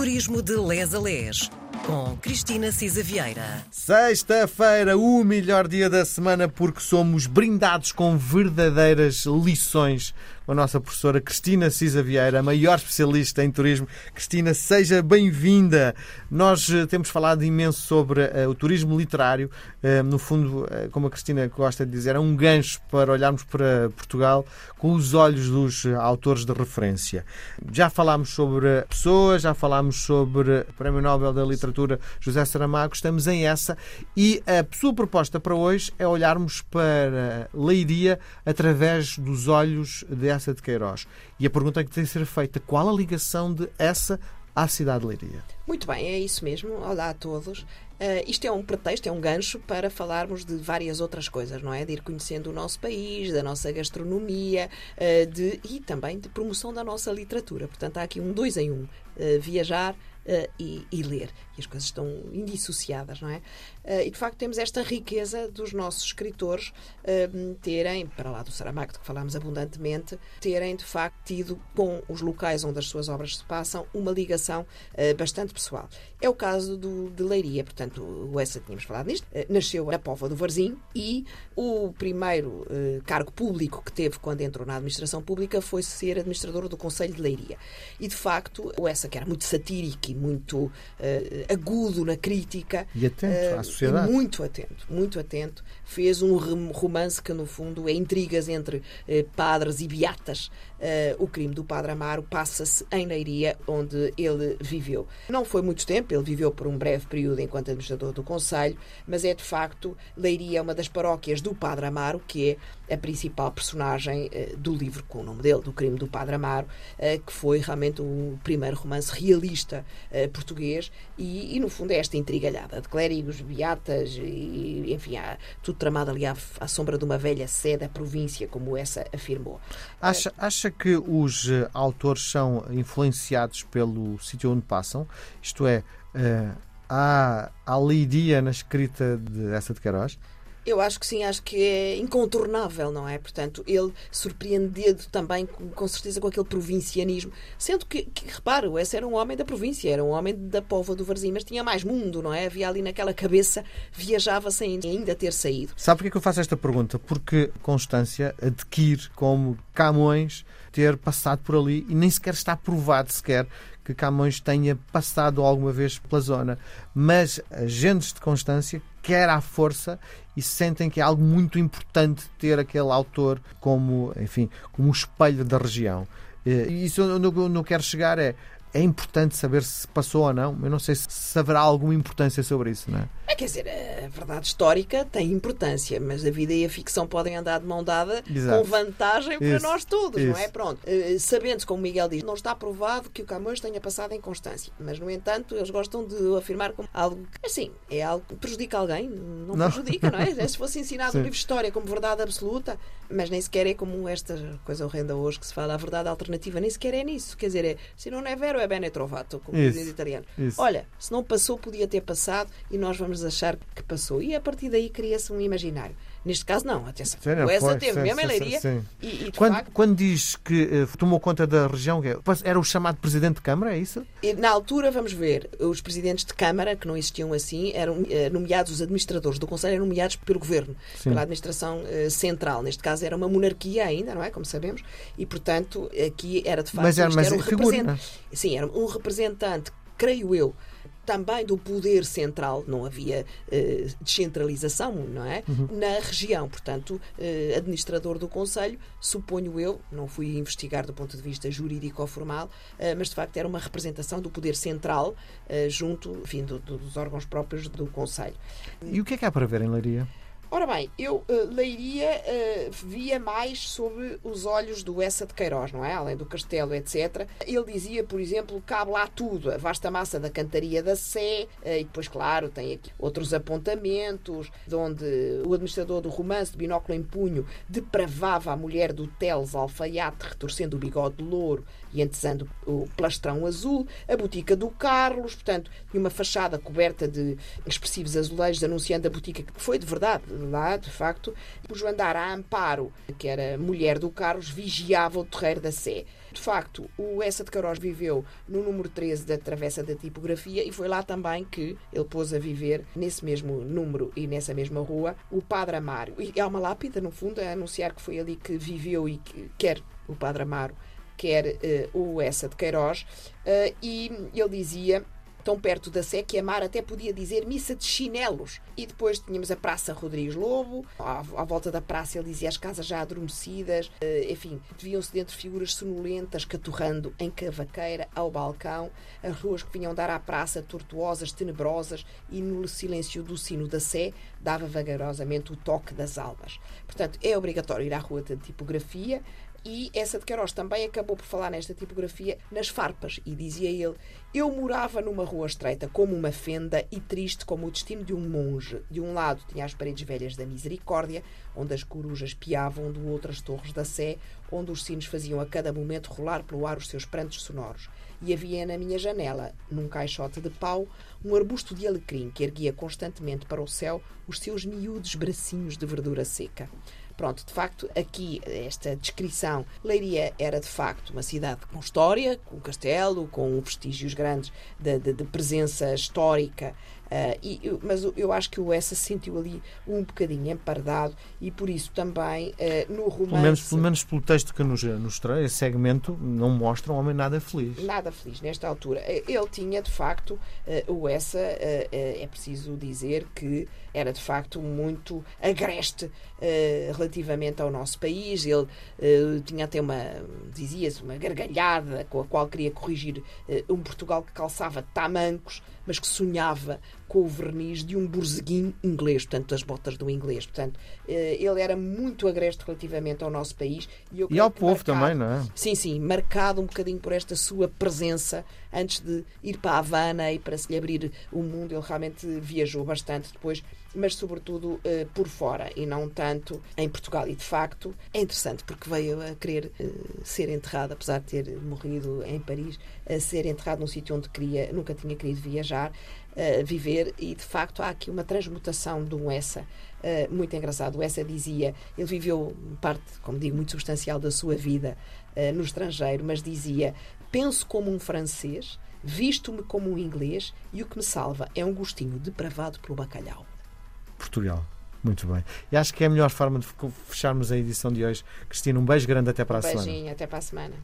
Turismo de Les a Les, com Cristina Cisa Vieira. Sexta-feira, o melhor dia da semana, porque somos brindados com verdadeiras lições a nossa professora Cristina Cisa Vieira, a maior especialista em turismo. Cristina, seja bem-vinda. Nós eh, temos falado imenso sobre uh, o turismo literário. Uh, no fundo, uh, como a Cristina gosta de dizer, é um gancho para olharmos para Portugal com os olhos dos autores de referência. Já falámos sobre pessoas, já falámos sobre o Prémio Nobel da Literatura José Saramago, estamos em essa e a sua proposta para hoje é olharmos para Leiria através dos olhos dessa Essa de Queiroz. E a pergunta que tem de ser feita: qual a ligação de essa à cidade de Leiria? Muito bem, é isso mesmo. Olá a todos. Uh, isto é um pretexto, é um gancho para falarmos de várias outras coisas, não é? De ir conhecendo o nosso país, da nossa gastronomia uh, de, e também de promoção da nossa literatura. Portanto, há aqui um dois em um: uh, viajar, e, e, ler. E as coisas estão indissociadas, não é? E de facto temos esta riqueza dos nossos escritores terem, para lá do Saramago, de que falámos abundantemente, terem de facto tido com os locais onde as suas obras se passam uma ligação bastante pessoal. É o caso do, de Leiria, portanto, o Essa tínhamos falado nisto, nasceu na Póvoa do Varzim e o primeiro cargo público que teve quando entrou na administração pública foi ser administrador do Conselho de Leiria. E de facto, o Essa, que era muito satírico e muito uh, agudo na crítica. E atento uh, à sociedade. Muito atento, muito atento. Fez um romance que, no fundo, é intrigas entre uh, padres e beatas. o crime do Padre Amaro passa-se em Leiria, onde ele viveu. Não foi muito tempo, ele viveu por um breve período enquanto administrador do Conselho, mas é de facto, Leiria é uma das paróquias do Padre Amaro, que é a principal personagem do livro com o nome dele, do crime do Padre Amaro, que foi realmente o primeiro romance realista português e, e, no fundo, é esta intrigalhada de clérigos, beatas e, enfim, há tudo tramado ali à, à, sombra de uma velha sede da província, como essa afirmou. Acha, acha que os autores são influenciados pelo sítio onde passam? Isto é, uh, há, há lidia na escrita de essa de Queiroz? Eu acho que sim, acho que é incontornável, não é? Portanto, ele surpreendido também, com certeza, com aquele provincianismo. Sendo que, que reparo, esse era um homem da província, era um homem da Póvoa do Varzim, mas tinha mais mundo, não é? Havia ali naquela cabeça, viajava sem ainda ter saído. Sabe porquê que eu faço esta pergunta? Porque Constância adquire como Camões ter passado por ali e nem sequer está provado sequer que Camões tenha passado alguma vez pela zona. Mas agentes de Constância quer à força e sentem que é algo muito importante ter aquele autor como, enfim, como um espelho da região. E isso onde eu não quero chegar é é importante saber se passou ou não. Eu não sei se haverá alguma importância sobre isso, não é? é quer dizer, a verdade histórica tem importância, mas a vida e a ficção podem andar de mão dada Exato. com vantagem para isso, nós todos, isso. não é? Pronto. Uh, sabendo, como Miguel diz, não está provado que o Camões tenha passado em Constância, mas, no entanto, eles gostam de afirmar como algo, assim, é algo que prejudica alguém, não, não. prejudica, não é? é? Se fosse ensinado um livro de história como verdade absoluta, mas nem sequer é como esta coisa horrenda hoje que se fala, a verdade alternativa, nem sequer é nisso. Quer dizer, é, se não é vero, é bene trovato, como dizem os italianos. Olha, se não passou, podia ter passado e nós vamos achar que passou. E a partir daí cria-se um imaginário. Neste caso, não, atenção. Sim, não, essa teve sim, mesmo sim, E, e quando, facto, quando diz que uh, tomou conta da região, é, era o chamado Presidente de Câmara, é isso? E, na altura, vamos ver, os Presidentes de Câmara, que não existiam assim, eram uh, nomeados, os administradores do Conselho eram nomeados pelo Governo, pela Administração uh, Central. Neste caso, era uma monarquia ainda, não é? Como sabemos. E, portanto, aqui era de facto. Mas era, mas era um representante. Sim, era um representante, creio eu, também do poder central, não havia uh, descentralização, não é? Uhum. Na região, portanto, uh, administrador do Conselho, suponho eu, não fui investigar do ponto de vista jurídico ou formal, uh, mas de facto era uma representação do poder central junto, enfim, do, do, dos órgãos próprios do Conselho. E o que é que há para ver em Leiria? Ora bem, eu uh, leiria, uh, via mais sob os olhos do Essa de Queiroz, não é? Além do castelo, etc. Ele dizia, por exemplo, cabe lá tudo, a vasta massa da cantaria da Sé, uh, e depois, claro, tem aqui outros apontamentos, de onde o administrador do romance, de binóculo em punho, depravava a mulher do Teles alfaiate, retorcendo o bigode de louro, e antesando o plastrão azul, a botica do Carlos, portanto, tinha uma fachada coberta de expressivos azulejos anunciando a botica que foi de verdade lá, de facto. O andar a Amparo, que era mulher do Carlos, vigiava o terreiro da Sé. De facto, o Essa de Queiroz viveu no número 13 da Travessa da Tipografia e foi lá também que ele pôs a viver, nesse mesmo número e nessa mesma rua, o Padre Amaro. E há uma lápida, no fundo, a anunciar que foi ali que viveu e que quer o Padre Amaro, quer uh, o Essa de Queiroz. Uh, e ele dizia tão perto da Sé que a Mar até podia dizer missa de chinelos. E depois tínhamos a Praça Rodrigues Lobo, à, à volta da praça ele dizia as casas já adormecidas, uh, enfim, deviam-se dentro figuras sonolentas caturrando em cavaqueira ao balcão, as ruas que vinham dar à praça tortuosas, tenebrosas e no silêncio do sino da Sé dava vagarosamente o toque das albas. Portanto, é obrigatório ir à rua da tipografia, e essa de Queiroz também acabou por falar nesta tipografia nas farpas e dizia ele: Eu morava numa rua estreita como uma fenda e triste como o destino de um monge. De um lado tinha as paredes velhas da misericórdia, onde as corujas piavam, do outro as torres da Sé, onde os sinos faziam a cada momento rolar pelo ar os seus prantos sonoros. E havia na minha janela, num caixote de pau, um arbusto de alecrim que erguia constantemente para o céu os seus miúdos bracinhos de verdura seca. Pronto, de facto, aqui esta descrição, Leiria era de facto uma cidade com história, com castelo, com vestígios grandes de, de, de presença histórica Uh, e, mas eu acho que o Essa se sentiu ali um bocadinho empardado e por isso também uh, no romance. Pelo menos, pelo menos pelo texto que nos, nos traz, esse segmento não mostra um homem nada feliz. Nada feliz nesta altura. Eh, ele tinha de facto, uh, o Essa, é preciso dizer que era de facto muito agreste relativamente ao nosso país. Ele tinha até uma, dizia-se, uma gargalhada com a qual queria corrigir um Portugal que calçava tamancos mas que sonhava com o verniz de um borzeguim inglês, portanto, das botas do inglês. Portanto, eh, ele era muito agreste relativamente ao nosso país. E, e ao povo marcado, também, não é? Sim, sim, marcado um bocadinho por esta sua presença antes de ir para a Havana e para se lhe abrir o mundo. Ele realmente viajou bastante depois mas sobretudo uh, por fora e não tanto em Portugal. E de facto é interessante porque veio a querer uh, ser enterrado, apesar de ter morrido em Paris, a ser enterrado num sítio onde queria, nunca tinha querido viajar, uh, viver. E de facto há aqui uma transmutação de um Essa. Uh, muito engraçado. O Essa dizia, ele viveu parte, como digo, muito substancial da sua vida uh, no estrangeiro, mas dizia: penso como um francês, visto-me como um inglês e o que me salva é um gostinho depravado pelo bacalhau. Portugal. Muito bem. E acho que é a melhor forma de fecharmos a edição de hoje. Cristina, um beijo grande até para a um semana. Beijinho, até para a semana.